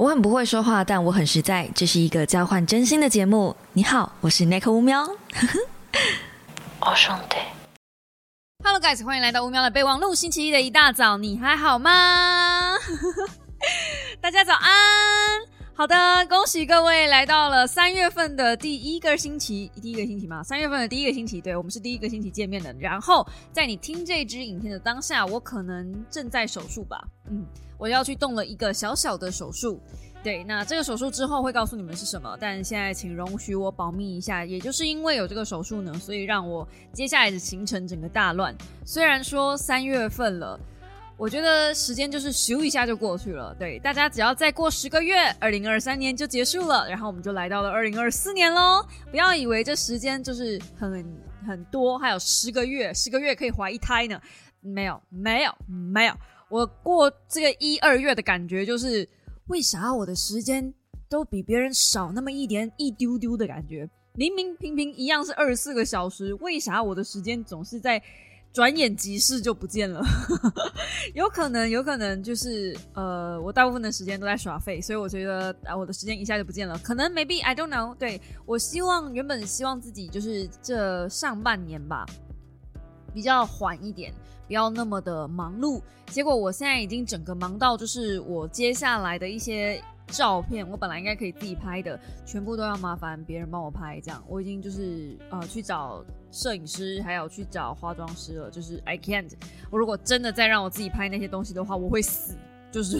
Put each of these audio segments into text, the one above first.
我很不会说话，但我很实在。这是一个交换真心的节目。你好，我是 Nick 乌喵。我 兄弟，Hello guys，欢迎来到乌喵的备忘录。星期一的一大早，你还好吗？大家早安。好的，恭喜各位来到了三月份的第一个星期，第一个星期吗？三月份的第一个星期，对我们是第一个星期见面的。然后在你听这支影片的当下，我可能正在手术吧？嗯。我要去动了一个小小的手术，对，那这个手术之后会告诉你们是什么，但现在请容许我保密一下。也就是因为有这个手术呢，所以让我接下来的行程整个大乱。虽然说三月份了，我觉得时间就是咻一下就过去了。对，大家只要再过十个月，二零二三年就结束了，然后我们就来到了二零二四年喽。不要以为这时间就是很很多，还有十个月，十个月可以怀一胎呢？没有，没有，没有。我过这个一二月的感觉就是，为啥我的时间都比别人少那么一点一丢丢的感觉？明明平平一样是二十四个小时，为啥我的时间总是在转眼即逝就不见了？有可能，有可能就是呃，我大部分的时间都在耍废，所以我觉得啊，我的时间一下就不见了。可能 maybe I don't know。对我希望原本希望自己就是这上半年吧，比较缓一点。不要那么的忙碌，结果我现在已经整个忙到，就是我接下来的一些照片，我本来应该可以自己拍的，全部都要麻烦别人帮我拍。这样，我已经就是呃去找摄影师，还有去找化妆师了。就是 I can't，我如果真的再让我自己拍那些东西的话，我会死。就是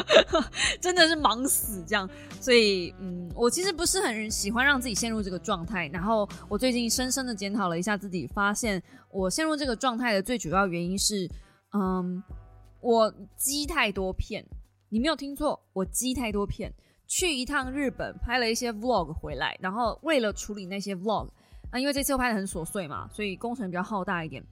真的是忙死这样，所以嗯，我其实不是很喜欢让自己陷入这个状态。然后我最近深深的检讨了一下自己，发现我陷入这个状态的最主要原因是，嗯，我积太多片。你没有听错，我积太多片。去一趟日本拍了一些 vlog 回来，然后为了处理那些 vlog，啊，因为这次又拍的很琐碎嘛，所以工程比较浩大一点。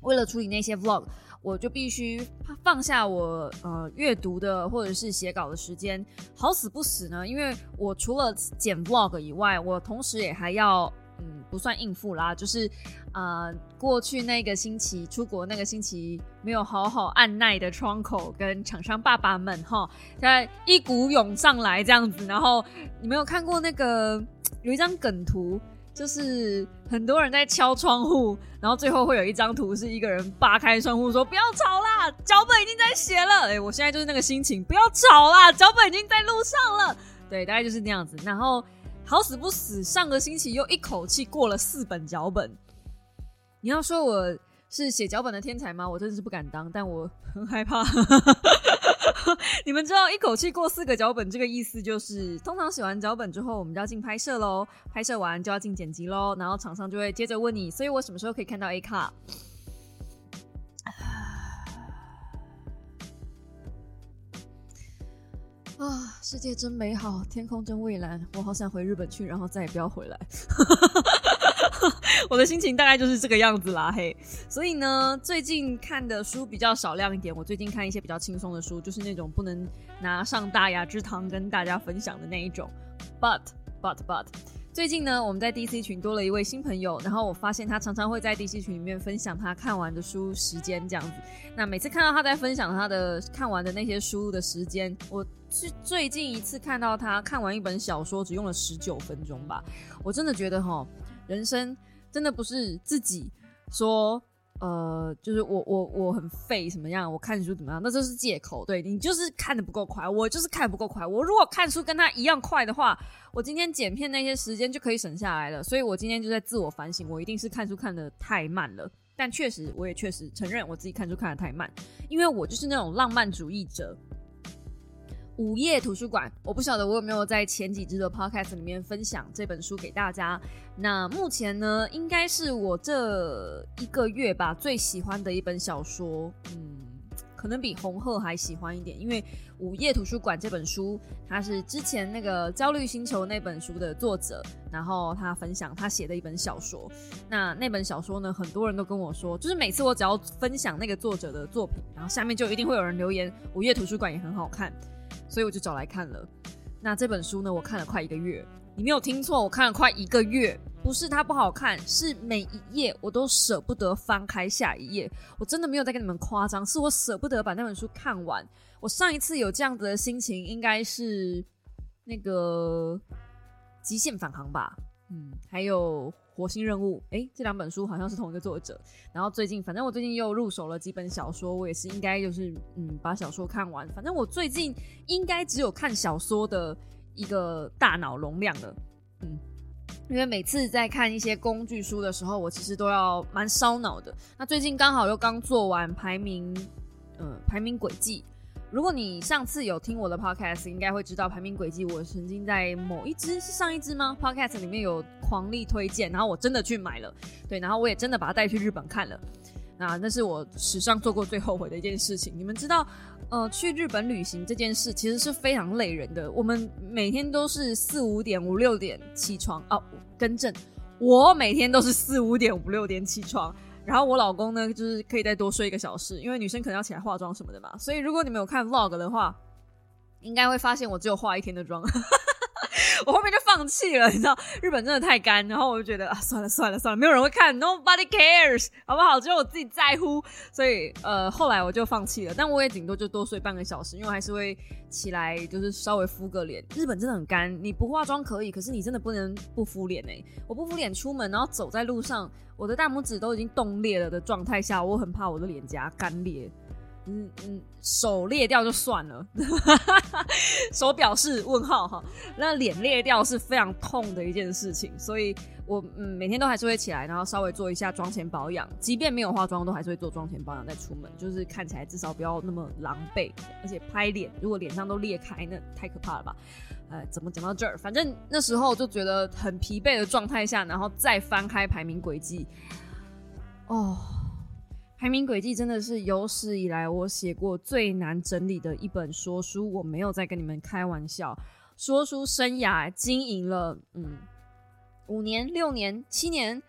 为了处理那些 vlog。我就必须放下我呃阅读的或者是写稿的时间，好死不死呢，因为我除了剪 vlog 以外，我同时也还要嗯不算应付啦，就是呃过去那个星期出国那个星期没有好好按耐的窗口跟厂商爸爸们哈，在一股涌上来这样子，然后你没有看过那个有一张梗图。就是很多人在敲窗户，然后最后会有一张图是一个人扒开窗户说：“不要吵啦，脚本已经在写了。”哎，我现在就是那个心情，不要吵啦，脚本已经在路上了。对，大概就是那样子。然后好死不死，上个星期又一口气过了四本脚本。你要说我是写脚本的天才吗？我真的是不敢当，但我很害怕。你们知道一口气过四个脚本这个意思就是，通常写完脚本之后，我们就要进拍摄喽，拍摄完就要进剪辑喽，然后厂商就会接着问你，所以我什么时候可以看到 A 卡？啊，世界真美好，天空真蔚蓝，我好想回日本去，然后再也不要回来。我的心情大概就是这个样子啦，嘿。所以呢，最近看的书比较少量一点。我最近看一些比较轻松的书，就是那种不能拿上大雅之堂跟大家分享的那一种。But but but，最近呢，我们在 DC 群多了一位新朋友，然后我发现他常常会在 DC 群里面分享他看完的书时间这样子。那每次看到他在分享他的看完的那些书的时间，我是最近一次看到他看完一本小说只用了十九分钟吧。我真的觉得哈。人生真的不是自己说，呃，就是我我我很废什么样，我看书怎么样，那这是借口。对你就是看的不够快，我就是看不够快。我如果看书跟他一样快的话，我今天剪片那些时间就可以省下来了。所以我今天就在自我反省，我一定是看书看的太慢了。但确实，我也确实承认我自己看书看的太慢，因为我就是那种浪漫主义者。午夜图书馆，我不晓得我有没有在前几支的 podcast 里面分享这本书给大家。那目前呢，应该是我这一个月吧最喜欢的一本小说。嗯，可能比红鹤还喜欢一点，因为午夜图书馆这本书，它是之前那个焦虑星球那本书的作者，然后他分享他写的一本小说。那那本小说呢，很多人都跟我说，就是每次我只要分享那个作者的作品，然后下面就一定会有人留言，午夜图书馆也很好看。所以我就找来看了。那这本书呢，我看了快一个月。你没有听错，我看了快一个月，不是它不好看，是每一页我都舍不得翻开下一页。我真的没有在跟你们夸张，是我舍不得把那本书看完。我上一次有这样子的心情，应该是那个《极限返航》吧，嗯，还有。火星任务，哎，这两本书好像是同一个作者。然后最近，反正我最近又入手了几本小说，我也是应该就是嗯把小说看完。反正我最近应该只有看小说的一个大脑容量了，嗯，因为每次在看一些工具书的时候，我其实都要蛮烧脑的。那最近刚好又刚做完排名，嗯，排名轨迹。如果你上次有听我的 podcast，应该会知道排名轨迹。我曾经在某一支是上一支吗？podcast 里面有狂力推荐，然后我真的去买了，对，然后我也真的把它带去日本看了。那那是我史上做过最后悔的一件事情。你们知道，呃，去日本旅行这件事其实是非常累人的。我们每天都是四五点、五六点起床哦，更正，我每天都是四五点、五六点起床。然后我老公呢，就是可以再多睡一个小时，因为女生可能要起来化妆什么的嘛。所以如果你们有看 vlog 的话，应该会发现我只有化一天的妆。我后面就放弃了，你知道，日本真的太干，然后我就觉得啊，算了算了算了，没有人会看，Nobody cares，好不好？只有我自己在乎，所以呃，后来我就放弃了。但我也顶多就多睡半个小时，因为还是会起来，就是稍微敷个脸。日本真的很干，你不化妆可以，可是你真的不能不敷脸哎。我不敷脸出门，然后走在路上，我的大拇指都已经冻裂了的状态下，我很怕我的脸颊干裂。嗯嗯，手裂掉就算了，手表示问号哈。那脸裂掉是非常痛的一件事情，所以我嗯每天都还是会起来，然后稍微做一下妆前保养，即便没有化妆，都还是会做妆前保养再出门，就是看起来至少不要那么狼狈。而且拍脸，如果脸上都裂开，那太可怕了吧？呃，怎么讲到这儿？反正那时候就觉得很疲惫的状态下，然后再翻开排名轨迹，哦。排名轨迹真的是有史以来我写过最难整理的一本说书，我没有在跟你们开玩笑。说书生涯经营了嗯五年、六年、七年，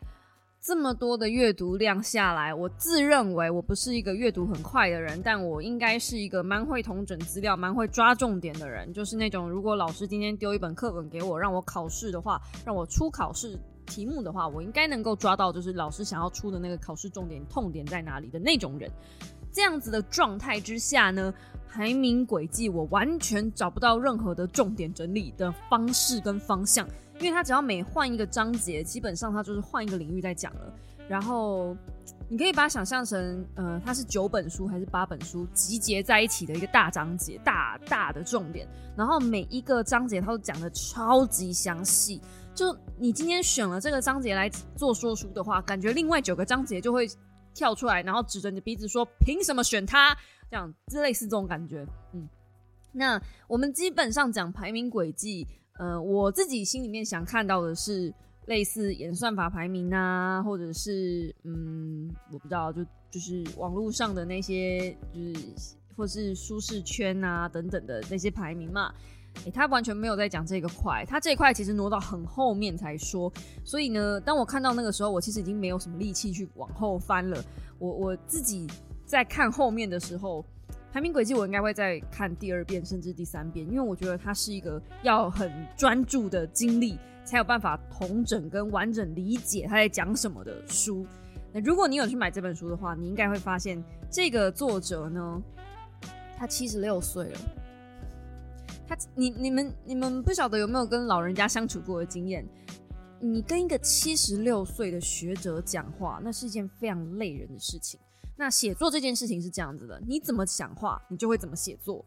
这么多的阅读量下来，我自认为我不是一个阅读很快的人，但我应该是一个蛮会统整资料、蛮会抓重点的人。就是那种如果老师今天丢一本课本给我，让我考试的话，让我出考试。题目的话，我应该能够抓到，就是老师想要出的那个考试重点、痛点在哪里的那种人。这样子的状态之下呢，排名轨迹我完全找不到任何的重点整理的方式跟方向，因为他只要每换一个章节，基本上他就是换一个领域在讲了。然后你可以把它想象成，呃，它是九本书还是八本书集结在一起的一个大章节，大大的重点。然后每一个章节它都讲的超级详细。就你今天选了这个章节来做说书的话，感觉另外九个章节就会跳出来，然后指着你的鼻子说：“凭什么选它？”这样，就类似这种感觉。嗯，那我们基本上讲排名轨迹，呃，我自己心里面想看到的是类似演算法排名啊，或者是嗯，我不知道，就就是网络上的那些，就是或是舒适圈啊等等的那些排名嘛。诶，他完全没有在讲这个块，他这一块其实挪到很后面才说。所以呢，当我看到那个时候，我其实已经没有什么力气去往后翻了。我我自己在看后面的时候，排名轨迹我应该会再看第二遍甚至第三遍，因为我觉得它是一个要很专注的经历，才有办法同整跟完整理解他在讲什么的书。那如果你有去买这本书的话，你应该会发现这个作者呢，他七十六岁了。他，你你们你们不晓得有没有跟老人家相处过的经验？你跟一个七十六岁的学者讲话，那是一件非常累人的事情。那写作这件事情是这样子的，你怎么讲话，你就会怎么写作。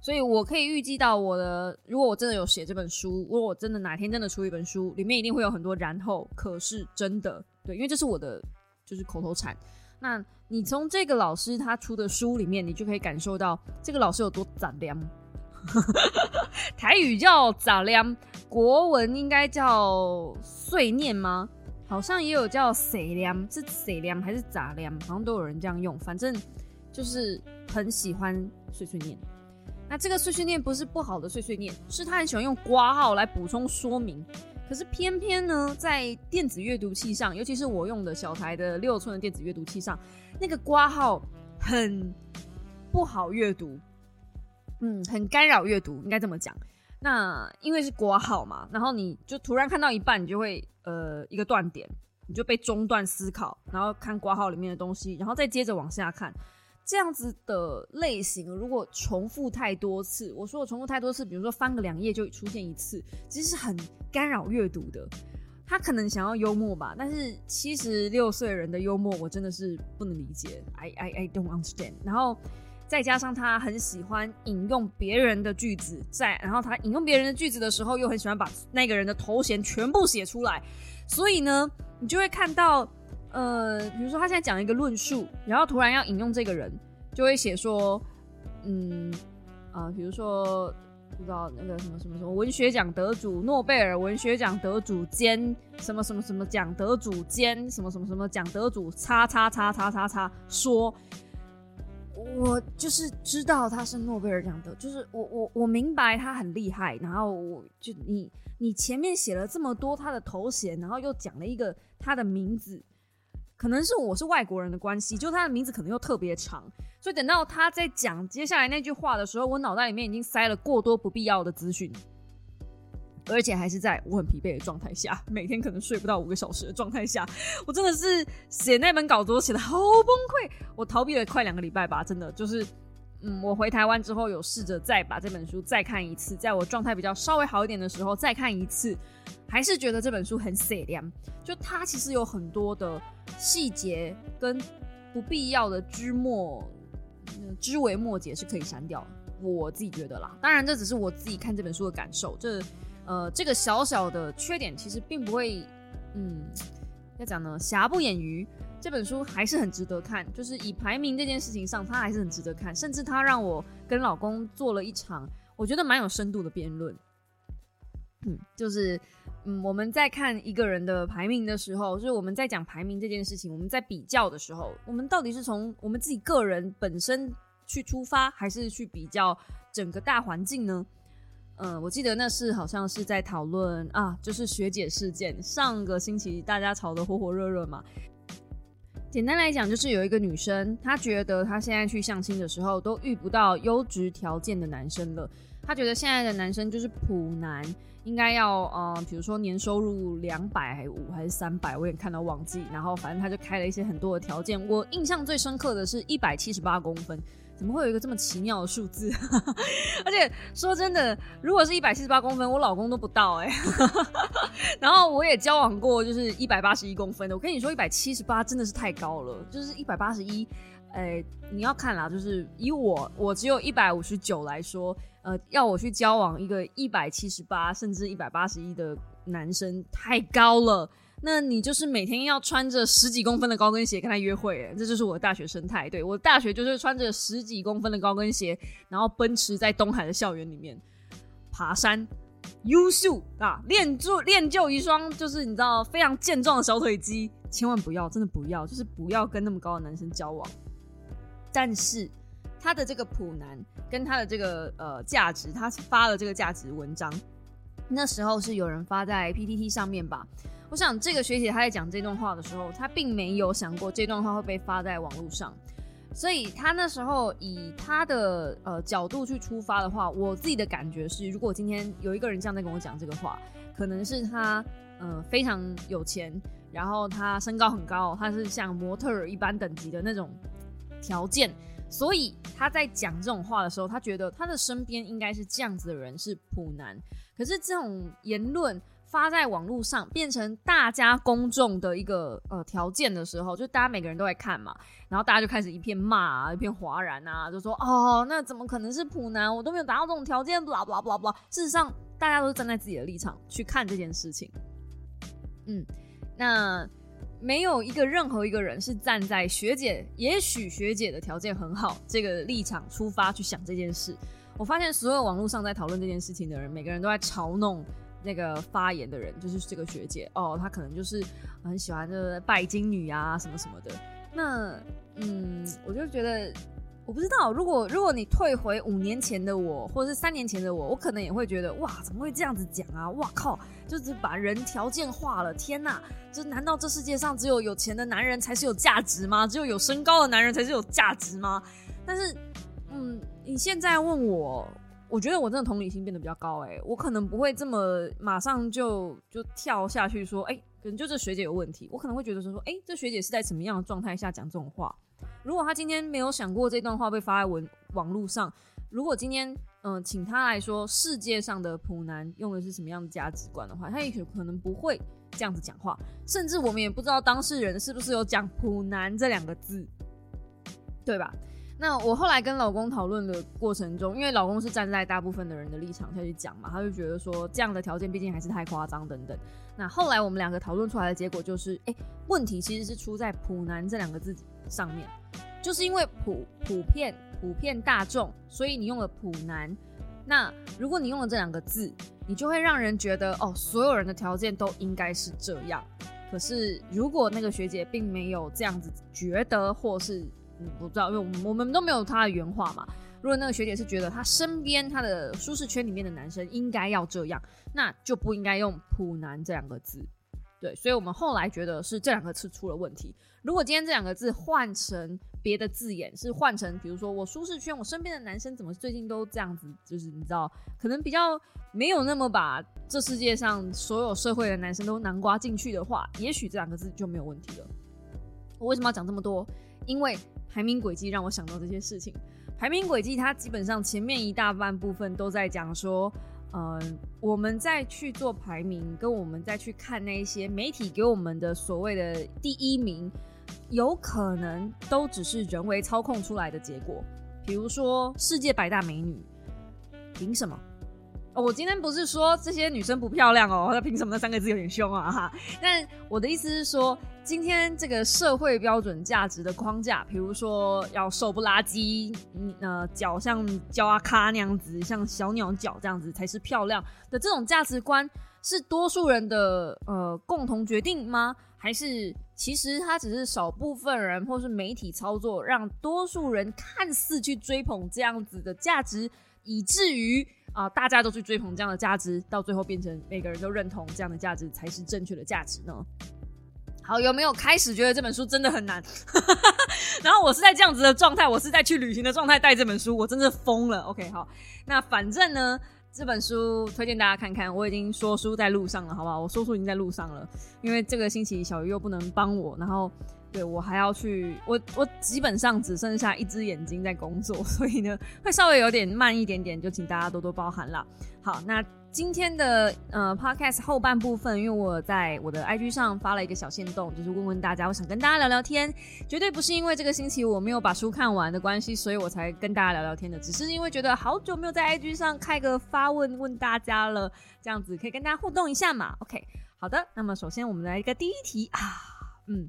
所以我可以预计到我的，如果我真的有写这本书，如果我真的哪天真的出一本书，里面一定会有很多然后，可是真的对，因为这是我的就是口头禅。那你从这个老师他出的书里面，你就可以感受到这个老师有多胆量。台语叫杂粮，国文应该叫碎念吗？好像也有叫谁粮，是谁粮还是杂粮？好像都有人这样用。反正就是很喜欢碎碎念。那这个碎碎念不是不好的碎碎念，是他很喜欢用挂号来补充说明。可是偏偏呢，在电子阅读器上，尤其是我用的小台的六寸的电子阅读器上，那个挂号很不好阅读。嗯，很干扰阅读，应该这么讲。那因为是挂号嘛，然后你就突然看到一半，你就会呃一个断点，你就被中断思考，然后看挂号里面的东西，然后再接着往下看。这样子的类型，如果重复太多次，我说我重复太多次，比如说翻个两页就出现一次，其实是很干扰阅读的。他可能想要幽默吧，但是七十六岁人的幽默，我真的是不能理解。I I I don't understand。然后再加上他很喜欢引用别人的句子，在然后他引用别人的句子的时候，又很喜欢把那个人的头衔全部写出来，所以呢，你就会看到。呃，比如说他现在讲一个论述，然后突然要引用这个人，就会写说，嗯，啊，比如说不知道那个什么什么什么文学奖得主、诺贝尔文学奖得主兼什么什么什么奖得主兼什么什么什么奖得主，叉叉叉叉叉叉说，我就是知道他是诺贝尔奖的，就是我我我明白他很厉害，然后我就你你前面写了这么多他的头衔，然后又讲了一个他的名字。可能是我是外国人的关系，就他的名字可能又特别长，所以等到他在讲接下来那句话的时候，我脑袋里面已经塞了过多不必要的资讯，而且还是在我很疲惫的状态下，每天可能睡不到五个小时的状态下，我真的是写那本稿子写的好崩溃，我逃避了快两个礼拜吧，真的就是。嗯，我回台湾之后有试着再把这本书再看一次，在我状态比较稍微好一点的时候再看一次，还是觉得这本书很血量。就它其实有很多的细节跟不必要的枝末、枝微末节是可以删掉。我自己觉得啦，当然这只是我自己看这本书的感受。这呃，这个小小的缺点其实并不会，嗯，要讲呢，瑕不掩瑜。这本书还是很值得看，就是以排名这件事情上，它还是很值得看。甚至它让我跟老公做了一场我觉得蛮有深度的辩论。嗯，就是嗯，我们在看一个人的排名的时候，就是我们在讲排名这件事情，我们在比较的时候，我们到底是从我们自己个人本身去出发，还是去比较整个大环境呢？嗯，我记得那是好像是在讨论啊，就是学姐事件，上个星期大家吵得火火热热嘛。简单来讲，就是有一个女生，她觉得她现在去相亲的时候都遇不到优质条件的男生了。她觉得现在的男生就是普男，应该要呃，比如说年收入两百还是五还是三百，我也看到忘记。然后反正她就开了一些很多的条件。我印象最深刻的是一百七十八公分。怎么会有一个这么奇妙的数字？而且说真的，如果是一百七十八公分，我老公都不到哎。然后我也交往过，就是一百八十一公分的。我跟你说，一百七十八真的是太高了。就是一百八十一，哎，你要看啦，就是以我我只有一百五十九来说，呃，要我去交往一个一百七十八甚至一百八十一的男生，太高了。那你就是每天要穿着十几公分的高跟鞋跟他约会，这就是我的大学生态。对我大学就是穿着十几公分的高跟鞋，然后奔驰在东海的校园里面爬山，优秀啊，练就练就一双就是你知道非常健壮的小腿肌。千万不要，真的不要，就是不要跟那么高的男生交往。但是他的这个普男跟他的这个呃价值，他发了这个价值文章，那时候是有人发在 PTT 上面吧。我想这个学姐她在讲这段话的时候，她并没有想过这段话会被发在网络上，所以她那时候以她的呃角度去出发的话，我自己的感觉是，如果今天有一个人这样在跟我讲这个话，可能是他呃非常有钱，然后他身高很高，他是像模特儿一般等级的那种条件，所以他在讲这种话的时候，他觉得他的身边应该是这样子的人是普男，可是这种言论。发在网络上变成大家公众的一个呃条件的时候，就大家每个人都在看嘛，然后大家就开始一片骂啊，一片哗然啊，就说哦，那怎么可能是普男？我都没有达到这种条件，不啦不啦不啦不啦。事实上，大家都是站在自己的立场去看这件事情。嗯，那没有一个任何一个人是站在学姐，也许学姐的条件很好这个立场出发去想这件事。我发现所有网络上在讨论这件事情的人，每个人都在嘲弄。那个发言的人就是这个学姐哦，她可能就是很喜欢这个拜金女啊什么什么的。那嗯，我就觉得我不知道，如果如果你退回五年前的我，或者是三年前的我，我可能也会觉得哇，怎么会这样子讲啊？哇靠，就是把人条件化了。天哪，这难道这世界上只有有钱的男人才是有价值吗？只有有身高的男人才是有价值吗？但是嗯，你现在问我。我觉得我真的同理心变得比较高哎、我可能不会这么马上就就跳下去说，哎、可能就这学姐有问题，我可能会觉得说，哎、这学姐是在什么样的状态下讲这种话？如果她今天没有想过这段话被发在文网络上，如果今天嗯、请她来说世界上的普男用的是什么样的价值观的话，她也许可能不会这样子讲话，甚至我们也不知道当事人是不是有讲“普男”这两个字，对吧？那我后来跟老公讨论的过程中，因为老公是站在大部分的人的立场下去讲嘛，他就觉得说这样的条件毕竟还是太夸张等等。那后来我们两个讨论出来的结果就是，哎、问题其实是出在“普男”这两个字上面，就是因为普普遍普遍大众，所以你用了“普男”。那如果你用了这两个字，你就会让人觉得哦，所有人的条件都应该是这样。可是如果那个学姐并没有这样子觉得，或是，不知道，因为我们都没有他的原话嘛。如果那个学姐是觉得她身边她的舒适圈里面的男生应该要这样，那就不应该用“普男”这两个字。对，所以我们后来觉得是这两个字出了问题。如果今天这两个字换成别的字眼，是换成比如说我舒适圈，我身边的男生怎么最近都这样子，就是你知道，可能比较没有那么把这世界上所有社会的男生都南瓜进去的话，也许这两个字就没有问题了。我为什么要讲这么多？因为排名轨迹让我想到这些事情。排名轨迹它基本上前面一大半部分都在讲说，呃，我们再去做排名，跟我们再去看那一些媒体给我们的所谓的第一名，有可能都只是人为操控出来的结果。比如说世界百大美女，凭什么？我今天不是说这些女生不漂亮哦，那凭什么那三个字有点凶啊哈？但我的意思是说，今天这个社会标准价值的框架，比如说要瘦不拉几，嗯呃，脚像焦阿咖那样子，像小鸟脚这样子才是漂亮的这种价值观，是多数人的呃共同决定吗？还是其实它只是少部分人或是媒体操作，让多数人看似去追捧这样子的价值，以至于啊、大家都去追捧这样的价值，到最后变成每个人都认同这样的价值才是正确的价值呢？好，有没有开始觉得这本书真的很难？然后我是在这样子的状态，我是在去旅行的状态带这本书，我真的疯了。OK，好，那反正呢，这本书推荐大家看看。我已经说书在路上了，好不好？我说书已经在路上了，因为这个星期小鱼又不能帮我，然后对我还要去，我我基本上只剩下一只眼睛在工作，所以呢会稍微有点慢一点点，就请大家多多包涵啦。好，那今天的呃 podcast 后半部分，因为我在我的 IG 上发了一个小线动，就是问问大家，我想跟大家聊聊天，绝对不是因为这个星期我没有把书看完的关系，所以我才跟大家聊聊天的，只是因为觉得好久没有在 IG 上开个发问问大家了，这样子可以跟大家互动一下嘛。OK，好的，那么首先我们来一个第一题啊，嗯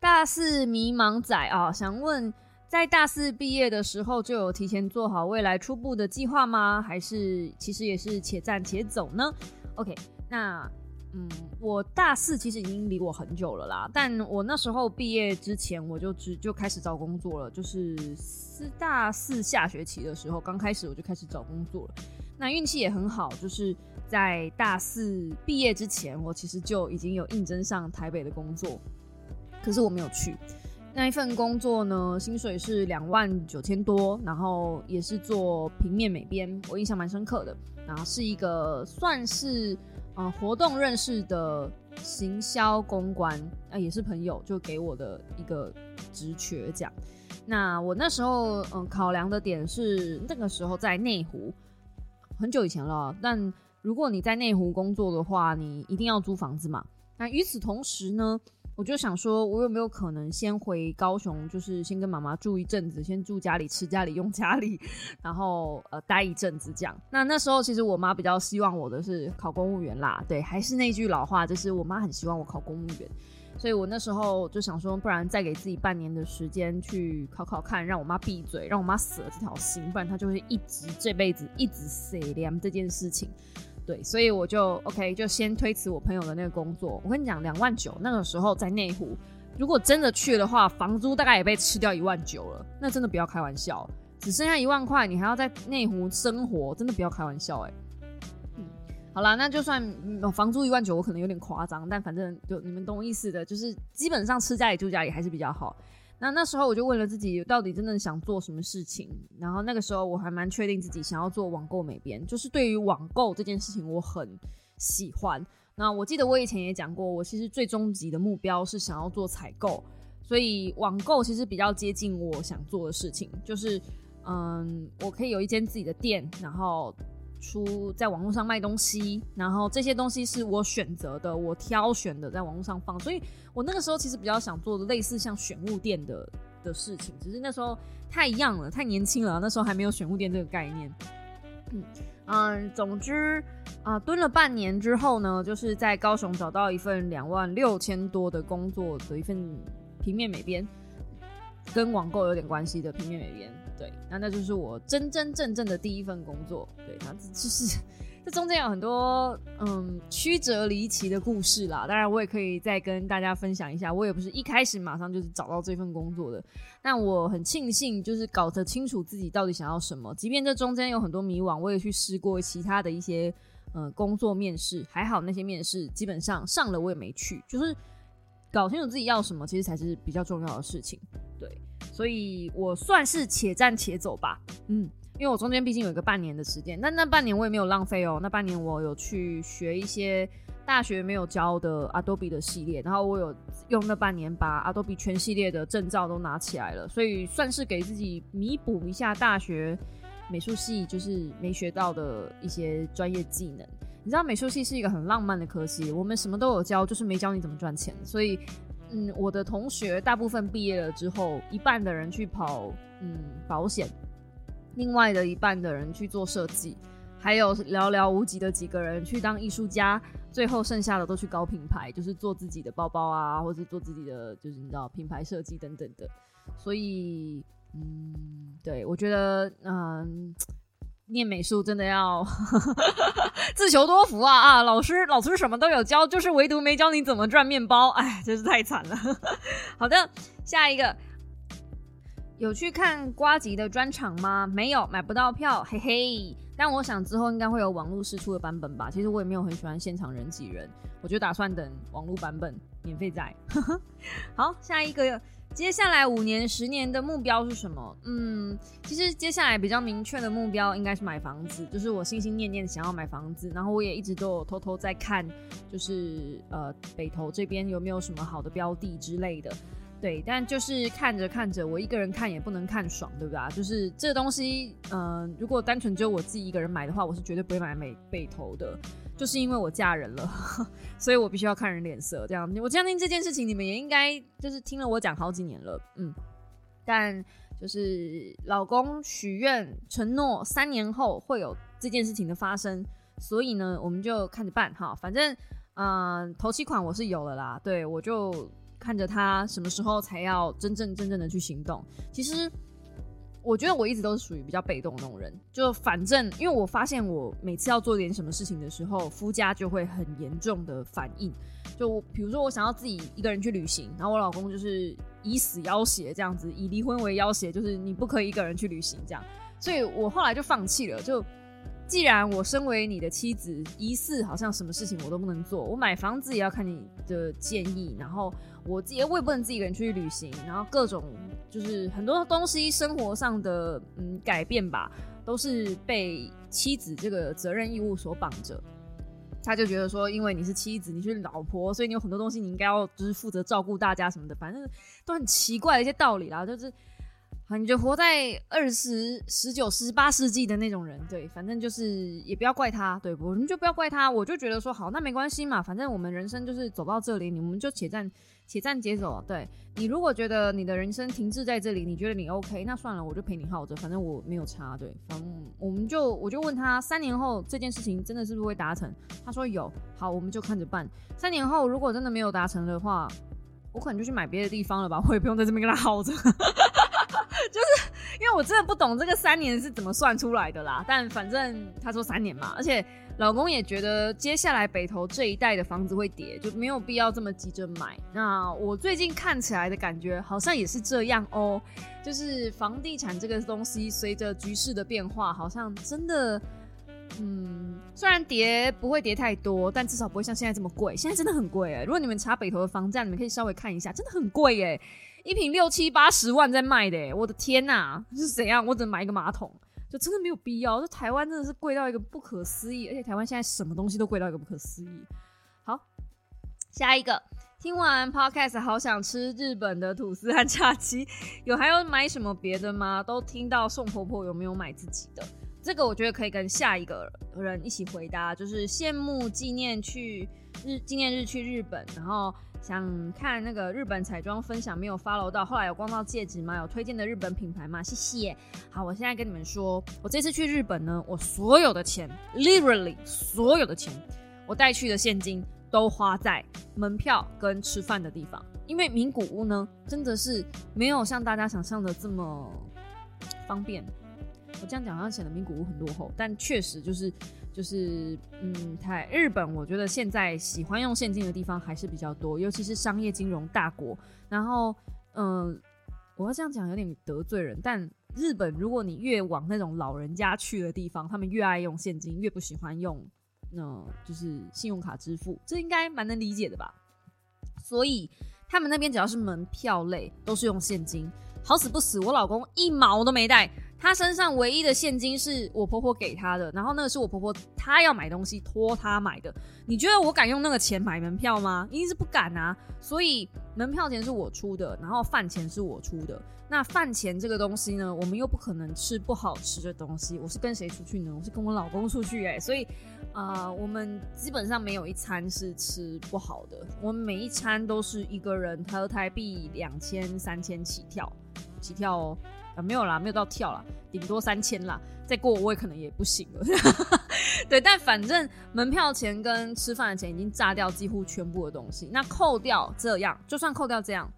大四迷茫仔啊，想问。在大四毕业的时候就有提前做好未来初步的计划吗？还是其实也是且战且走呢？OK，那嗯，我大四其实已经离我很久了啦，但我那时候毕业之前我就只就开始找工作了，就是四大四下学期的时候，刚开始我就开始找工作了。那运气也很好，就是在大四毕业之前，我其实就已经有应征上台北的工作，可是我没有去。那一份工作呢，薪水是两万九千多，然后也是做平面美编，我印象蛮深刻的。然后是一个算是呃活动认识的行销公关，啊、也是朋友就给我的一个职缺奖。那我那时候嗯、考量的点是那个时候在内湖，很久以前了。但如果你在内湖工作的话，你一定要租房子嘛。那与此同时呢，我就想说，我有没有可能先回高雄，就是先跟妈妈住一阵子，先住家里，吃家里，用家里，然后呃待一阵子这样。那那时候其实我妈比较希望我的是考公务员啦，对，还是那句老话，就是我妈很希望我考公务员。所以我那时候就想说，不然再给自己半年的时间去考考看，让我妈闭嘴，让我妈死了这条心，不然她就会一直这辈子一直死凉这件事情。对，所以我就 OK，就先推辞我朋友的那个工作。我跟你讲，两万九那个时候在内湖，如果真的去的话，房租大概也被吃掉一万九了，那真的不要开玩笑，只剩下一万块，你还要在内湖生活，真的不要开玩笑哎、嗯，好啦，那就算、房租一万九，我可能有点夸张，但反正就你们懂意思的，就是基本上吃家里住家里还是比较好。那那时候我就问了自己，到底真的想做什么事情？然后那个时候我还蛮确定自己想要做网购美编，就是对于网购这件事情我很喜欢。那我记得我以前也讲过，我其实最终极的目标是想要做采购，所以网购其实比较接近我想做的事情，就是嗯，我可以有一间自己的店，然后。出在网络上卖东西，然后这些东西是我选择的，我挑选的，在网络上放。所以我那个时候其实比较想做的类似像选物店的的事情，只是那时候太一样了，太年轻了，那时候还没有选物店这个概念。嗯嗯，总之啊，蹲了半年之后呢，就是在高雄找到一份两万六千多的工作的一份平面美编，跟网购有点关系的平面美编。对，那那就是我真真正正的第一份工作。对，那就是 这中间有很多嗯曲折离奇的故事啦。当然，我也可以再跟大家分享一下。我也不是一开始马上就是找到这份工作的，但我很庆幸就是搞得清楚自己到底想要什么。即便这中间有很多迷惘，我也去试过其他的一些呃工作面试，还好那些面试基本上上了我也没去。就是搞清楚自己要什么，其实才是比较重要的事情。对。所以我算是且战且走吧，嗯，因为我中间毕竟有一个半年的时间，那那半年我也没有浪费哦。那半年我有去学一些大学没有教的 Adobe 的系列，然后我有用那半年把 Adobe 全系列的证照都拿起来了，所以算是给自己弥补一下大学美术系就是没学到的一些专业技能。你知道美术系是一个很浪漫的科系，我们什么都有教，就是没教你怎么赚钱，所以。嗯，我的同学大部分毕业了之后，一半的人去跑嗯保险，另外的一半的人去做设计，还有寥寥无几的几个人去当艺术家，最后剩下的都去搞品牌，就是做自己的包包啊，或者做自己的就是你知道品牌设计等等的。所以嗯，对我觉得嗯。念美术真的要 自求多福啊啊！老师，老师什么都有教，就是唯独没教你怎么赚面包，哎，真是太惨了。好的，下一个，有去看瓜吉的专场吗？没有，买不到票，嘿嘿。但我想之后应该会有网络试出的版本吧。其实我也没有很喜欢现场人挤人，我就打算等网络版本免费载。好，下一个。接下来五年、十年的目标是什么？嗯，其实接下来比较明确的目标应该是买房子，就是我心心念念想要买房子，然后我也一直都有偷偷在看，就是呃北投这边有没有什么好的标的之类的。对，但就是看着看着，我一个人看也不能看爽，对不对啊？就是这东西，嗯，如果单纯只有我自己一个人买的话，我是绝对不会买美北投的，就是因为我嫁人了，所以我必须要看人脸色。这样，我相信这件事情你们也应该就是听了我讲好几年了，嗯。但就是老公许愿承诺三年后会有这件事情的发生，所以呢，我们就看着办哈。反正，嗯，头期款我是有了啦，对我就。看着他什么时候才要真正真正的去行动。其实我觉得我一直都是属于比较被动的那种人，就反正因为我发现我每次要做点什么事情的时候，夫家就会很严重的反应。就比如说我想要自己一个人去旅行，然后我老公就是以死要挟这样子，以离婚为要挟，就是你不可以一个人去旅行这样。所以我后来就放弃了。就既然我身为你的妻子，疑似好像什么事情我都不能做，我买房子也要看你的建议，然后。我自己我也不能自己一个人出去旅行，然后各种就是很多东西生活上的嗯改变吧，都是被妻子这个责任义务所绑着。他就觉得说，因为你是妻子，你是老婆，所以你有很多东西你应该要就是负责照顾大家什么的，反正都很奇怪的一些道理啦，就是。你就活在二十、十九、十八世纪的那种人，对，反正就是也不要怪他，对，我们就不要怪他。我就觉得说，好，那没关系嘛，反正我们人生就是走到这里，你们就且战且战且走。对你如果觉得你的人生停滞在这里，你觉得你 OK，那算了，我就陪你耗着，反正我没有差。对，反正我们就我就问他，三年后这件事情真的是不是会达成？他说有，好，我们就看着办。三年后如果真的没有达成的话，我可能就去买别的地方了吧，我也不用在这边跟他耗着。就是因为我真的不懂这个三年是怎么算出来的啦，但反正他说三年嘛，而且老公也觉得接下来北投这一带的房子会跌，就没有必要这么急着买。那我最近看起来的感觉好像也是这样哦，就是房地产这个东西随着局势的变化，好像真的，嗯，虽然跌不会跌太多，但至少不会像现在这么贵。现在真的很贵哎！如果你们查北投的房价，你们可以稍微看一下，真的很贵哎，一平六七八十万在卖的哎！我的天呐，是怎样？我只能买一个马桶，就真的没有必要。这台湾真的是贵到一个不可思议，而且台湾现在什么东西都贵到一个不可思议。好，下一个，听完 podcast 好想吃日本的吐司和炸鸡，有还要买什么别的吗？都听到宋婆婆有没有买自己的？这个我觉得可以跟下一个人一起回答，就是羡慕纪念去日纪念日去日本，然后想看那个日本彩妆分享没有 follow 到，后来有逛到戒指吗？有推荐的日本品牌吗？谢谢。好，我现在跟你们说，我这次去日本呢，我所有的钱，literally 所有的钱，我带去的现金都花在门票跟吃饭的地方，因为名古屋呢，真的是没有像大家想象的这么方便。我这样讲好像显得名古屋很落后，但确实就是就是嗯，台日本，我觉得现在喜欢用现金的地方还是比较多，尤其是商业金融大国。然后嗯，我要这样讲有点得罪人，但日本如果你越往那种老人家去的地方，他们越爱用现金，越不喜欢用那就是信用卡支付，这应该蛮能理解的吧？所以他们那边只要是门票类都是用现金，好死不死，我老公一毛都没带。他身上唯一的现金是我婆婆给他的，然后那个是我婆婆她要买东西托他买的。你觉得我敢用那个钱买门票吗？一定是不敢啊！所以门票钱是我出的，然后饭钱是我出的。那饭钱这个东西呢，我们又不可能吃不好吃的东西。我是跟谁出去呢？我是跟我老公出去哎，所以啊，我们基本上没有一餐是吃不好的。我们每一餐都是一个人合台币两千三千起跳，起跳哦。啊，没有啦，没有到跳啦，顶多三千啦，再过我也可能也不行了。对，但反正门票钱跟吃饭的钱已经炸掉几乎全部的东西。那扣掉这样，就算扣掉这样，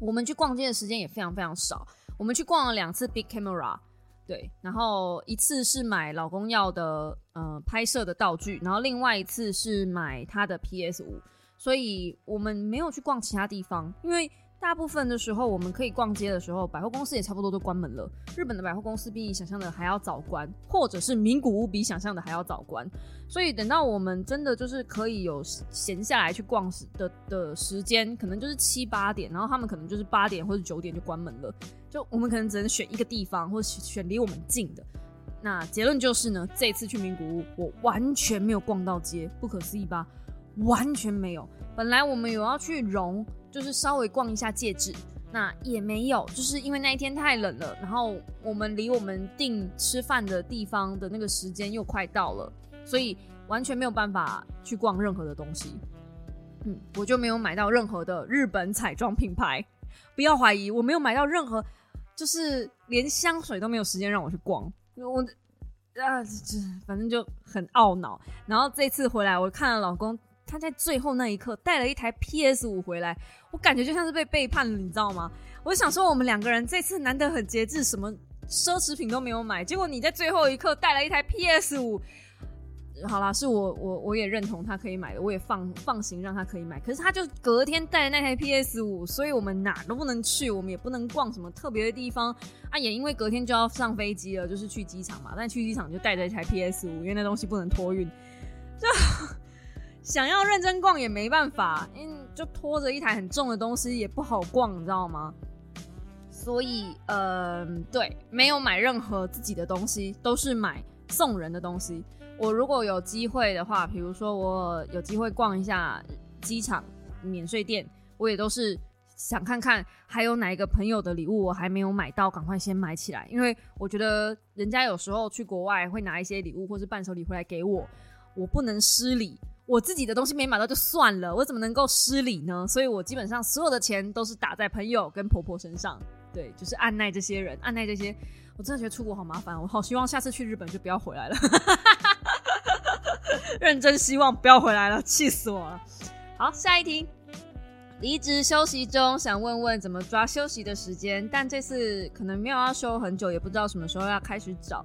我们去逛街的时间也非常非常少。我们去逛了两次 Big Camera，对，然后一次是买老公要的呃拍摄的道具，然后另外一次是买他的 PS 五，所以我们没有去逛其他地方，因为。大部分的时候，我们可以逛街的时候，百货公司也差不多都关门了。日本的百货公司比你想象的还要早关，或者是名古屋比想象的还要早关。所以等到我们真的就是可以有闲下来去逛时的的时间，可能就是七八点，然后他们可能就是八点或者九点就关门了。就我们可能只能选一个地方，或者选离我们近的。那结论就是呢，这次去名古屋，我完全没有逛到街，不可思议吧？完全没有。本来我们有要去融。就是稍微逛一下戒指，那也没有，就是因为那一天太冷了，然后我们离我们订吃饭的地方的那个时间又快到了，所以完全没有办法去逛任何的东西。嗯，我就没有买到任何的日本彩妆品牌，不要怀疑，我没有买到任何，就是连香水都没有时间让我去逛，我啊，这反正就很懊恼。然后这次回来，我看了老公。他在最后那一刻带了一台 PS 五回来，我感觉就像是被背叛了，你知道吗？我想说，我们两个人这次难得很节制，什么奢侈品都没有买，结果你在最后一刻带了一台 PS 五。好啦，是我我我也认同他可以买的，我也放放行让他可以买。可是他就隔天带那台 PS 五，所以我们哪都不能去，我们也不能逛什么特别的地方啊。也因为隔天就要上飞机了，就是去机场嘛。但去机场就带着一台 PS 五，因为那东西不能托运，就。想要认真逛也没办法，因为就拖着一台很重的东西也不好逛，你知道吗？所以，嗯，对，没有买任何自己的东西，都是买送人的东西。我如果有机会的话，比如说我有机会逛一下机场免税店，我也都是想看看还有哪一个朋友的礼物我还没有买到，赶快先买起来。因为我觉得人家有时候去国外会拿一些礼物或是伴手礼回来给我，我不能失礼。我自己的东西没买到就算了，我怎么能够失礼呢？所以我基本上所有的钱都是打在朋友跟婆婆身上，对，就是按耐这些人，按耐这些。我真的觉得出国好麻烦，我好希望下次去日本就不要回来了，认真希望不要回来了，气死我了。好，下一题，离职休息中，想问问怎么抓休息的时间，但这次可能没有要休很久，也不知道什么时候要开始找。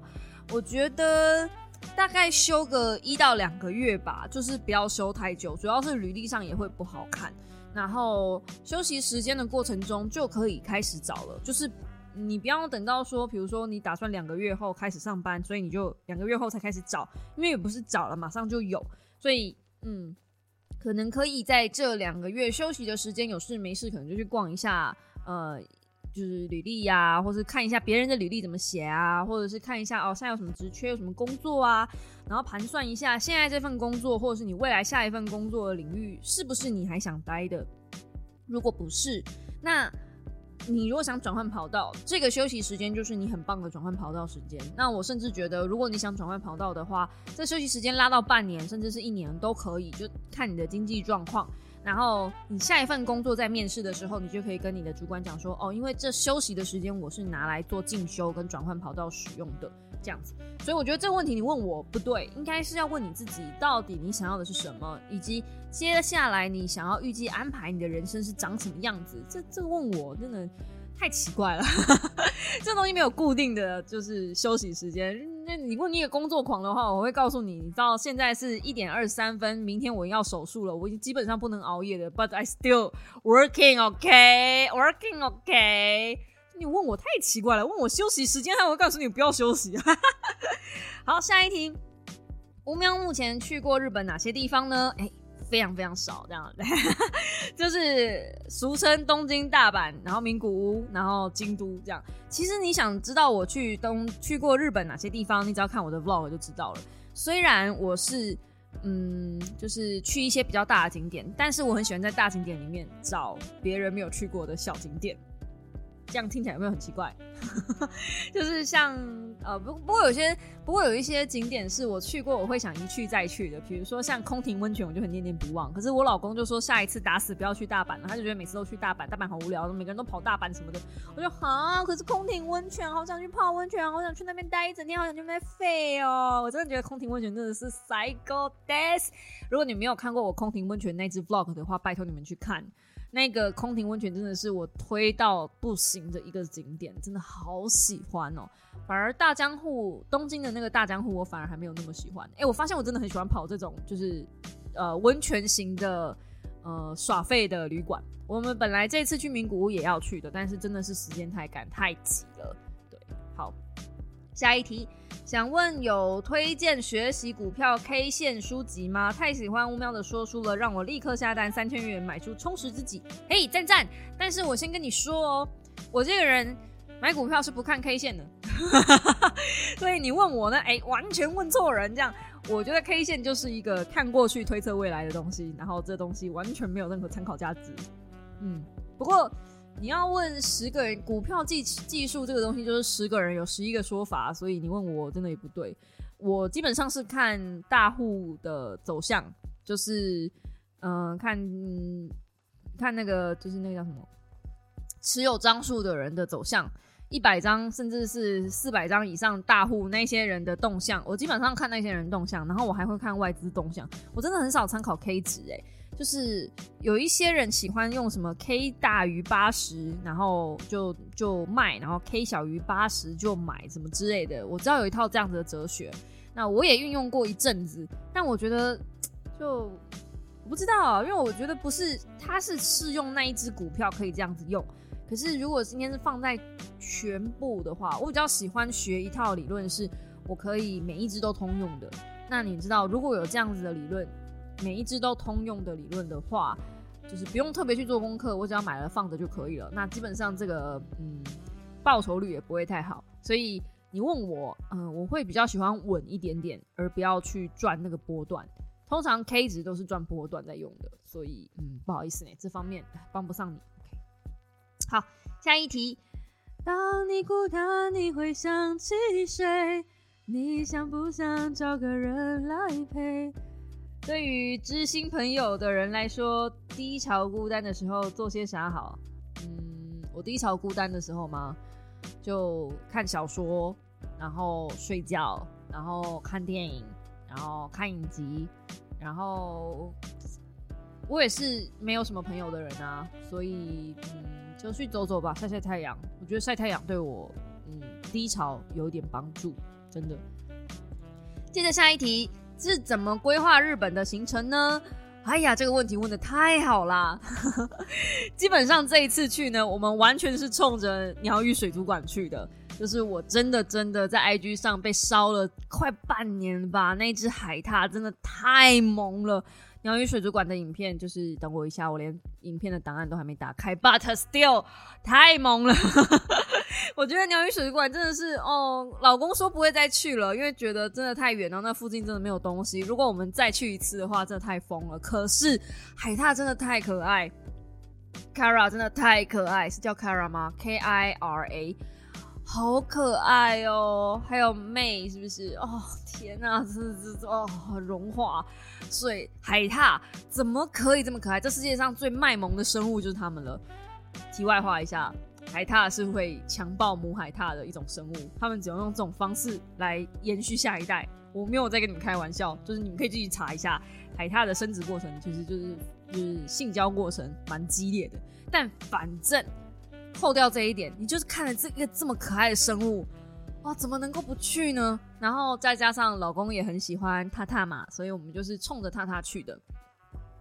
我觉得。大概休个一到两个月吧，就是不要休太久，主要是履历上也会不好看。然后休息时间的过程中就可以开始找了，就是你不要等到说，比如说你打算两个月后开始上班，所以你就两个月后才开始找，因为也不是找了马上就有，所以嗯，可能可以在这两个月休息的时间，有事没事可能就去逛一下，呃。就是履历呀，或是看一下别人的履历怎么写啊，或者是看一下哦，现在有什么职缺，有什么工作啊，然后盘算一下现在这份工作，或者是你未来下一份工作的领域是不是你还想待的。如果不是，那你如果想转换跑道，这个休息时间就是你很棒的转换跑道时间。那我甚至觉得，如果你想转换跑道的话，这休息时间拉到半年，甚至是一年都可以，就看你的经济状况。然后你下一份工作在面试的时候，你就可以跟你的主管讲说，哦，因为这休息的时间我是拿来做进修跟转换跑道使用的，这样子。所以我觉得这个问题你问我不对，应该是要问你自己，到底你想要的是什么，以及接下来你想要预计安排你的人生是长什么样子。这这问我真的太奇怪了，这东西没有固定的就是休息时间。那你问你一个工作狂的话，我会告诉你，你知道现在是一点二三分，明天我要手术了，我已经基本上不能熬夜的。But I still working, OK, working, OK。你问我太奇怪了，问我休息时间，还会告诉你不要休息。好，下一题，吴喵目前去过日本哪些地方呢？哎。非常非常少，这样 就是俗称东京、大阪，然后名古屋，然后京都这样。其实你想知道我去东去过日本哪些地方，你只要看我的 vlog 就知道了。虽然我是嗯，就是去一些比较大的景点，但是我很喜欢在大景点里面找别人没有去过的小景点。这样听起来有没有很奇怪？就是像呃，不不过有些不过有一些景点是我去过，我会想一去再去的。比如说像空庭温泉，我就很念念不忘。可是我老公就说下一次打死不要去大阪了，他就觉得每次都去大阪，大阪好无聊，每个人都跑大阪什么的。我就啊，可是空庭温泉好想去泡温泉，好想去那边待一整天，好想去那边废哦。我真的觉得空庭温泉真的是 psycho death。如果你没有看过我空庭温泉那支 vlog 的话，拜托你们去看。那个空庭温泉真的是我推到不行的一个景点，真的好喜欢哦。反而大江户东京的那个大江户，我反而还没有那么喜欢。哎，我发现我真的很喜欢跑这种就是呃温泉型的呃耍废的旅馆。我们本来这次去名古屋也要去的，但是真的是时间太赶太挤了。下一题。想问有推荐学习股票 K 线书籍吗？太喜欢乌喵的说书了，让我立刻下单三千元买出充实自己。嘿，赞赞！但是我先跟你说哦，我这个人买股票是不看 K 线的，所以你问我呢，哎，完全问错人。这样，我觉得 K 线就是一个看过去推测未来的东西，然后这东西完全没有任何参考价值。嗯，不过。你要问十个人股票技技术这个东西，就是十个人有十一个说法，所以你问我真的也不对。我基本上是看大户的走向，就是嗯，看看那个就是那个叫什么持有张数的人的走向，一百张甚至是四百张以上大户那些人的动向，我基本上看那些人动向，然后我还会看外资动向。我真的很少参考 K 值诶。就是有一些人喜欢用什么 K 大于八十，然后就就卖，然后 K 小于八十就买，什么之类的。我知道有一套这样子的哲学，那我也运用过一阵子，但我觉得就我不知道，因为我觉得不是它是适用那一只股票可以这样子用，可是如果今天是放在全部的话，我比较喜欢学一套理论，是我可以每一只都通用的。那你知道如果有这样子的理论？每一只都通用的理论的话，就是不用特别去做功课，我只要买了放着就可以了。那基本上这个嗯报酬率也不会太好。所以你问我，嗯，我会比较喜欢稳一点点，而不要去赚那个波段。通常 K 值都是赚波段在用的，所以嗯不好意思呢，这方面帮不上你。OK，好，下一题。当你孤单，你会想起谁？你想不想找个人来陪？对于知心朋友的人来说，低潮孤单的时候做些啥好？嗯，我低潮孤单的时候吗？就看小说，然后睡觉，然后看电影，然后看影集，然后我也是没有什么朋友的人啊，所以嗯，就去走走吧，晒晒太阳。我觉得晒太阳对我嗯低潮有一点帮助，真的。接着下一题。是怎么规划日本的行程呢？哎呀，这个问题问的太好啦！基本上这一次去呢，我们完全是冲着鸟语水族馆去的。就是我真的真的在 IG 上被烧了快半年吧，那只海獭真的太萌了。鸟语水族馆的影片，就是等我一下，我连影片的档案都还没打开，But still 太萌了。我觉得鸟语水族馆真的是哦，老公说不会再去了，因为觉得真的太远了，那附近真的没有东西。如果我们再去一次的话，真的太疯了。可是海獭真的太可爱，Kara 真的太可爱，是叫 Kara 吗？K I R A。好可爱哦，还有妹是不是？哦天哪，这这这哦融化水海獭怎么可以这么可爱？这世界上最卖萌的生物就是它们了。题外话一下，海獭是会强暴母海獭的一种生物，它们只能用这种方式来延续下一代。我没有在跟你们开玩笑，就是你们可以继续查一下海獭的生殖过程，其实就是就是性交过程蛮激烈的，但反正。扣掉这一点，你就是看了这个这么可爱的生物，哇，怎么能够不去呢？然后再加上老公也很喜欢踏踏嘛，所以我们就是冲着踏踏去的。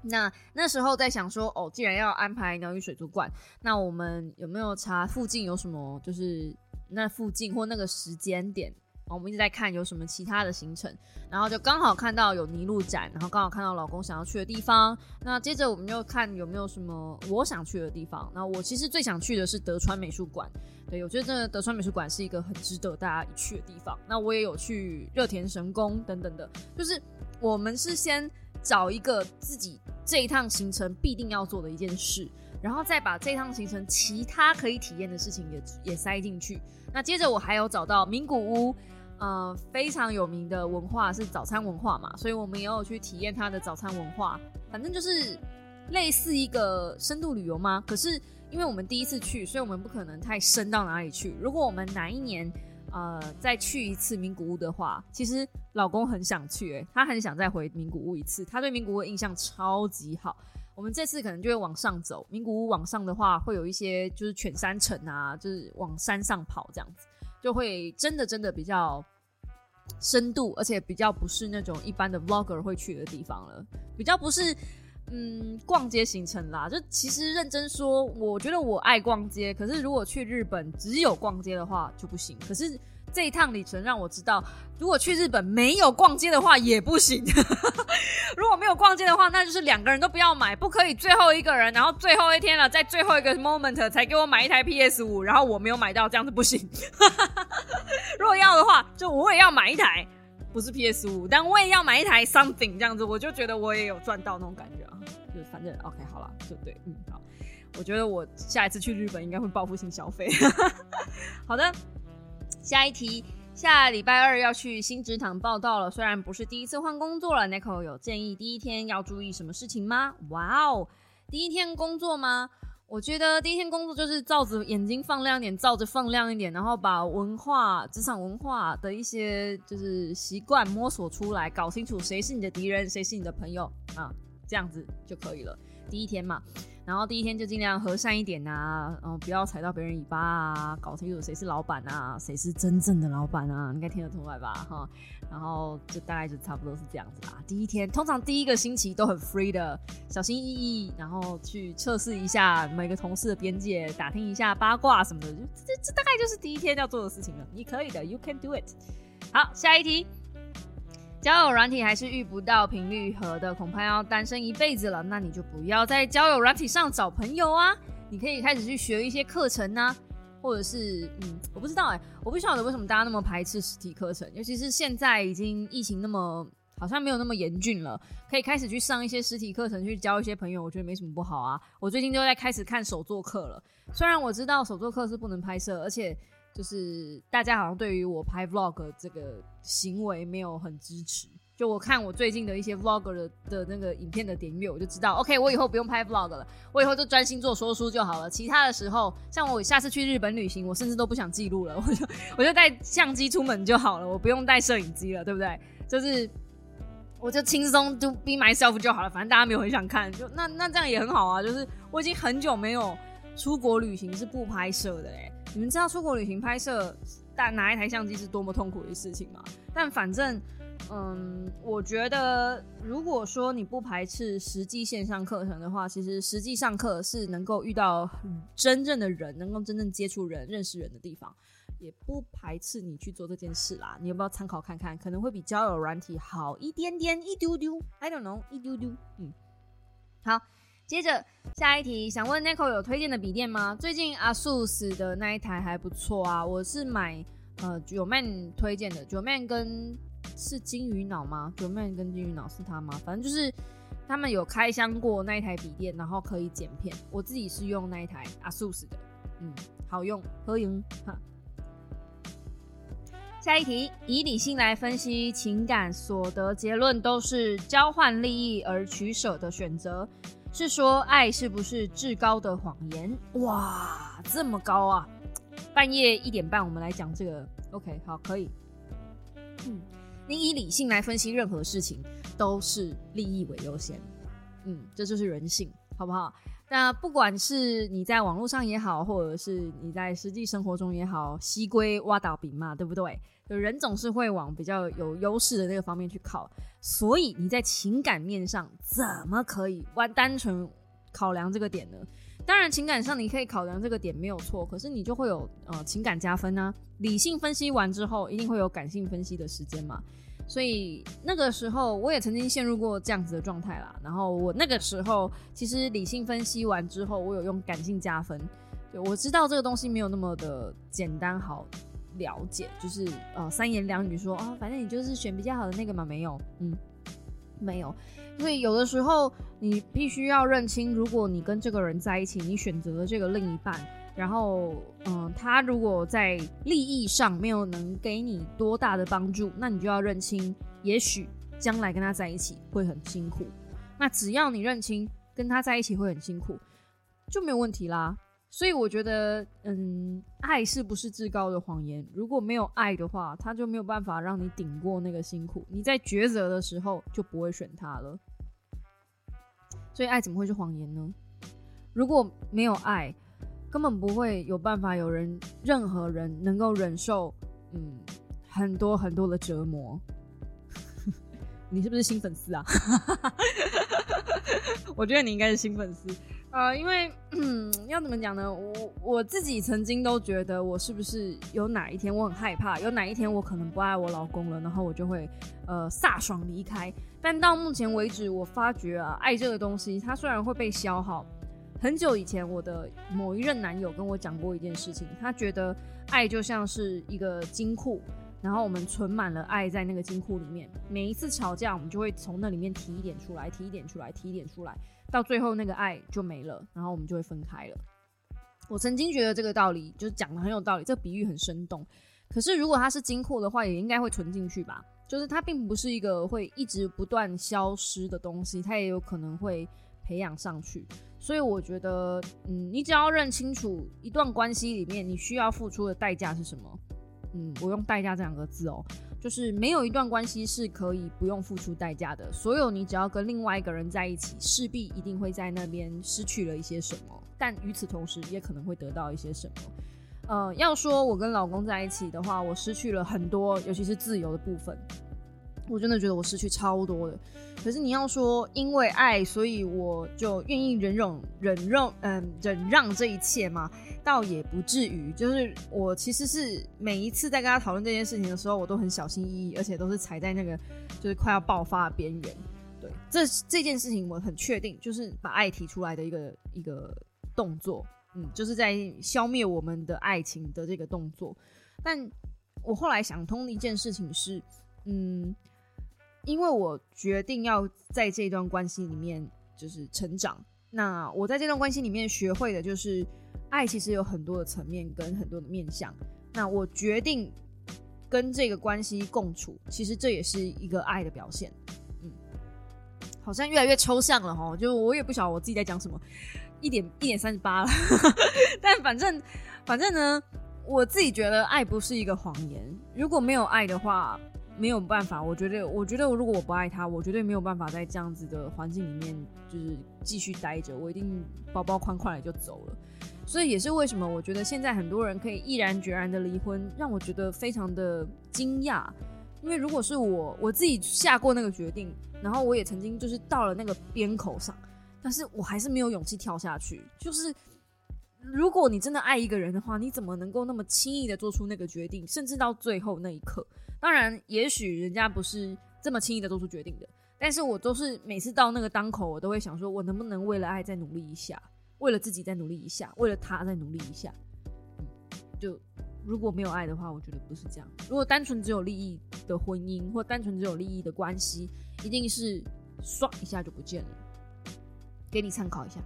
那那时候在想说，哦，既然要安排鸟语水族馆，那我们有没有查附近有什么，就是那附近或那个时间点？我们一直在看有什么其他的行程，然后就刚好看到有泥路展，然后刚好看到老公想要去的地方。那接着我们就看有没有什么我想去的地方。那我其实最想去的是德川美术馆，对我觉得这德川美术馆是一个很值得大家一去的地方。那我也有去热田神宫等等的，就是我们是先找一个自己这一趟行程必定要做的一件事，然后再把这趟行程其他可以体验的事情也也塞进去。那接着我还有找到名古屋。呃，非常有名的文化是早餐文化嘛，所以我们也有去体验它的早餐文化。反正就是类似一个深度旅游吗？可是因为我们第一次去，所以我们不可能太深到哪里去。如果我们哪一年呃再去一次名古屋的话，其实老公很想去，诶，他很想再回名古屋一次，他对名古屋印象超级好。我们这次可能就会往上走，名古屋往上的话，会有一些就是犬山城啊，就是往山上跑这样子，就会真的真的比较。深度，而且比较不是那种一般的 vlogger 会去的地方了，比较不是嗯逛街行程啦。就其实认真说，我觉得我爱逛街，可是如果去日本只有逛街的话就不行。可是这一趟旅程让我知道，如果去日本没有逛街的话也不行。如果没有逛街的话，那就是两个人都不要买，不可以最后一个人，然后最后一天了，在最后一个 moment 才给我买一台 PS 五，然后我没有买到，这样子不行。如果要的话，就我也要买一台，不是 PS 五，但我也要买一台 something 这样子，我就觉得我也有赚到那种感觉啊。就反正 OK 好了，就对，嗯好。我觉得我下一次去日本应该会报复性消费。好的，下一题。下礼拜二要去新职场报道了，虽然不是第一次换工作了，Nico 有建议第一天要注意什么事情吗？哇哦，第一天工作吗？我觉得第一天工作就是照着眼睛放亮一点，照着放亮一点，然后把文化、职场文化的一些就是习惯摸索出来，搞清楚谁是你的敌人，谁是你的朋友啊，这样子就可以了。第一天嘛。然后第一天就尽量和善一点啊，嗯，不要踩到别人尾巴啊，搞清楚谁是老板啊，谁是真正的老板啊，应该听得出来吧？哈，然后就大概就差不多是这样子啦。第一天通常第一个星期都很 free 的，小心翼翼，然后去测试一下每个同事的边界，打听一下八卦什么的，就这这大概就是第一天要做的事情了。你可以的，You can do it。好，下一题。交友软体还是遇不到频率合的，恐怕要单身一辈子了。那你就不要在交友软体上找朋友啊！你可以开始去学一些课程啊，或者是嗯，我不知道哎，我不晓得为什么大家那么排斥实体课程，尤其是现在已经疫情那么好像没有那么严峻了，可以开始去上一些实体课程，去交一些朋友，我觉得没什么不好啊。我最近就在开始看手作课了，虽然我知道手作课是不能拍摄，而且。就是大家好像对于我拍 vlog 这个行为没有很支持。就我看我最近的一些 vlog 的的那个影片的点阅，我就知道，OK，我以后不用拍 vlog 了，我以后就专心做说书就好了。其他的时候，像我下次去日本旅行，我甚至都不想记录了，我就我就带相机出门就好了，我不用带摄影机了，对不对？就是我就轻松就 be myself 就好了，反正大家没有很想看，就那那这样也很好啊。就是我已经很久没有出国旅行是不拍摄的哎。你们知道出国旅行拍摄带拿一台相机是多么痛苦的事情吗？但反正嗯，我觉得如果说你不排斥实际线上课程的话，其实实际上课是能够遇到真正的人，能够真正接触人、认识人的地方，也不排斥你去做这件事啦。你要不要参考看看？可能会比交友软体好一点点，一丢丢，I don't know，一丢丢。嗯，好，接着下一题，想问 Nico 有推荐的笔电吗？最近 ASUS 的那一台还不错啊，我是买呃九 man 推荐的，九 man 跟。是金鱼脑吗？九 Man 跟金鱼脑是他吗？反正就是他们有开箱过那一台笔电，然后可以剪片。我自己是用那一台 ASUS 的，嗯，好用，合影哈。下一题，以理性来分析情感所得结论都是交换利益而取舍的选择，是说爱是不是至高的谎言？哇，这么高啊！半夜一点半，我们来讲这个。OK，好，可以。嗯。你以理性来分析任何事情，都是利益为优先。嗯，这就是人性，好不好？那不管是你在网络上也好，或者是你在实际生活中也好，西归挖倒饼嘛，对不对？人总是会往比较有优势的那个方面去靠，所以你在情感面上怎么可以完单纯考量这个点呢？当然，情感上你可以考量这个点没有错，可是你就会有呃情感加分呢。理性分析完之后，一定会有感性分析的时间嘛。所以那个时候，我也曾经陷入过这样子的状态啦。然后我那个时候其实理性分析完之后，我有用感性加分。对我知道这个东西没有那么的简单好了解，就是呃三言两语说啊，反正你就是选比较好的那个嘛，没有，嗯，没有。所以有的时候你必须要认清，如果你跟这个人在一起，你选择了这个另一半，然后嗯，他如果在利益上没有能给你多大的帮助，那你就要认清，也许将来跟他在一起会很辛苦。那只要你认清跟他在一起会很辛苦，就没有问题啦。所以我觉得，嗯，爱是不是至高的谎言？如果没有爱的话，他就没有办法让你顶过那个辛苦。你在抉择的时候就不会选他了。所以爱怎么会是谎言呢？如果没有爱，根本不会有办法有人任何人能够忍受，嗯，很多很多的折磨。你是不是新粉丝啊？我觉得你应该是新粉丝。呃，因为嗯，要怎么讲呢？我我自己曾经都觉得，我是不是有哪一天我很害怕，有哪一天我可能不爱我老公了，然后我就会呃飒爽离开。但到目前为止，我发觉啊，爱这个东西，它虽然会被消耗。很久以前，我的某一任男友跟我讲过一件事情，他觉得爱就像是一个金库，然后我们存满了爱在那个金库里面，每一次吵架，我们就会从那里面提一点出来，提一点出来，提一点出来。到最后那个爱就没了，然后我们就会分开了。我曾经觉得这个道理就是讲的很有道理，这个比喻很生动。可是如果它是金库的话，也应该会存进去吧？就是它并不是一个会一直不断消失的东西，它也有可能会培养上去。所以我觉得，嗯，你只要认清楚一段关系里面你需要付出的代价是什么。嗯，我用代价这两个字哦。就是没有一段关系是可以不用付出代价的。所有你只要跟另外一个人在一起，势必一定会在那边失去了一些什么，但与此同时也可能会得到一些什么。呃，要说我跟老公在一起的话，我失去了很多，尤其是自由的部分。我真的觉得我失去超多的，可是你要说因为爱，所以我就愿意忍忍、忍让，嗯，忍让这一切吗？倒也不至于。就是我其实是每一次在跟他讨论这件事情的时候，我都很小心翼翼，而且都是踩在那个就是快要爆发的边缘。对，这这件事情我很确定，就是把爱提出来的一个一个动作，嗯，就是在消灭我们的爱情的这个动作。但我后来想通的一件事情是，嗯。因为我决定要在这段关系里面就是成长，那我在这段关系里面学会的就是，爱其实有很多的层面跟很多的面向。那我决定跟这个关系共处，其实这也是一个爱的表现。嗯，好像越来越抽象了哈，就我也不晓得我自己在讲什么，一点一点三十八了。但反正反正呢，我自己觉得爱不是一个谎言，如果没有爱的话。没有办法，我觉得，我觉得，如果我不爱他，我绝对没有办法在这样子的环境里面，就是继续待着。我一定包包宽宽的就走了。所以也是为什么我觉得现在很多人可以毅然决然的离婚，让我觉得非常的惊讶。因为如果是我我自己下过那个决定，然后我也曾经就是到了那个边口上，但是我还是没有勇气跳下去。就是如果你真的爱一个人的话，你怎么能够那么轻易的做出那个决定，甚至到最后那一刻？当然，也许人家不是这么轻易的做出决定的，但是我都是每次到那个当口，我都会想说，我能不能为了爱再努力一下，为了自己再努力一下，为了他再努力一下。嗯，就如果没有爱的话，我觉得不是这样。如果单纯只有利益的婚姻，或单纯只有利益的关系，一定是唰一下就不见了。给你参考一下。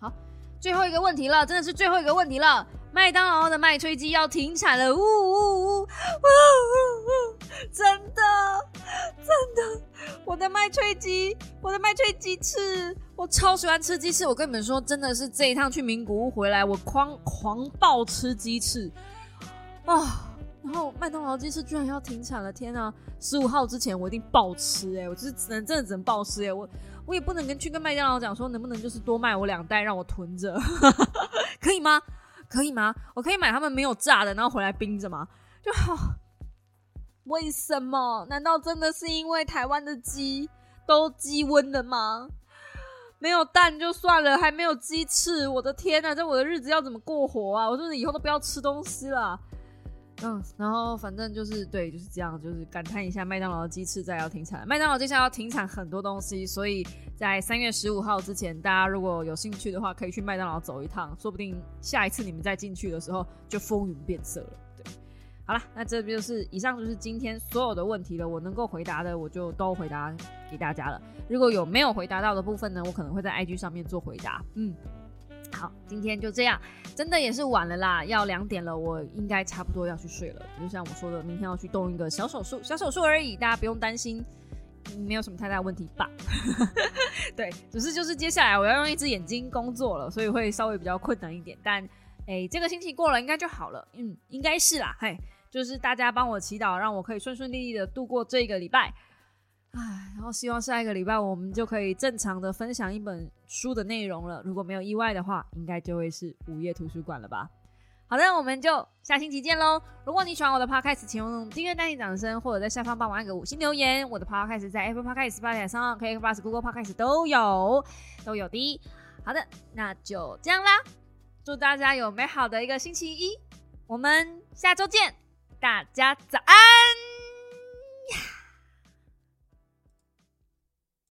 好。最后一个问题了，真的是最后一个问题了。麦当劳的麦吹鸡要停产了，呜呜呜呜呜！真的，真的，我的麦吹鸡，我的麦吹鸡翅，我超喜欢吃鸡翅。我跟你们说，真的是这一趟去名古屋回来，我狂狂暴吃鸡翅啊！然后麦当劳鸡翅居然要停产了，天啊！十五号之前我一定暴吃哎，我就是只能真的只能暴吃哎，我。我也不能跟去跟麦当劳讲说能不能就是多卖我两袋让我囤着，可以吗？可以吗？我可以买他们没有炸的，然后回来冰着吗？就好。为什么？难道真的是因为台湾的鸡都鸡瘟的吗？没有蛋就算了，还没有鸡翅，我的天呐，这我的日子要怎么过活啊？我说你以后都不要吃东西了。嗯，然后反正就是对，就是这样，就是感叹一下麦当劳的鸡翅再要停产。麦当劳接下来要停产很多东西，所以在三月十五号之前，大家如果有兴趣的话，可以去麦当劳走一趟，说不定下一次你们再进去的时候就风云变色了。对，好了，那这就是以上就是今天所有的问题了，我能够回答的我就都回答给大家了。如果有没有回答到的部分呢，我可能会在 IG 上面做回答。嗯。好，今天就这样，真的也是晚了啦，要两点了，我应该差不多要去睡了。就像我说的，明天要去动一个小手术，小手术而已，大家不用担心，没有什么太大问题吧？对，只是就是接下来我要用一只眼睛工作了，所以会稍微比较困难一点。但哎，这个星期过了应该就好了，嗯，应该是啦。嘿，就是大家帮我祈祷，让我可以顺顺利利的度过这个礼拜。唉，然后希望下一个礼拜我们就可以正常的分享一本书的内容了。如果没有意外的话，应该就会是午夜图书馆了吧？好的，我们就下星期见喽！如果你喜欢我的 podcast，请用订阅、单击掌声，或者在下方帮我按个五星留言。我的 podcast 在 Apple Podcast、Spotify 上、k b o s Google Podcast 都有，都有的。好的，那就这样啦！祝大家有美好的一个星期一，我们下周见，大家早安！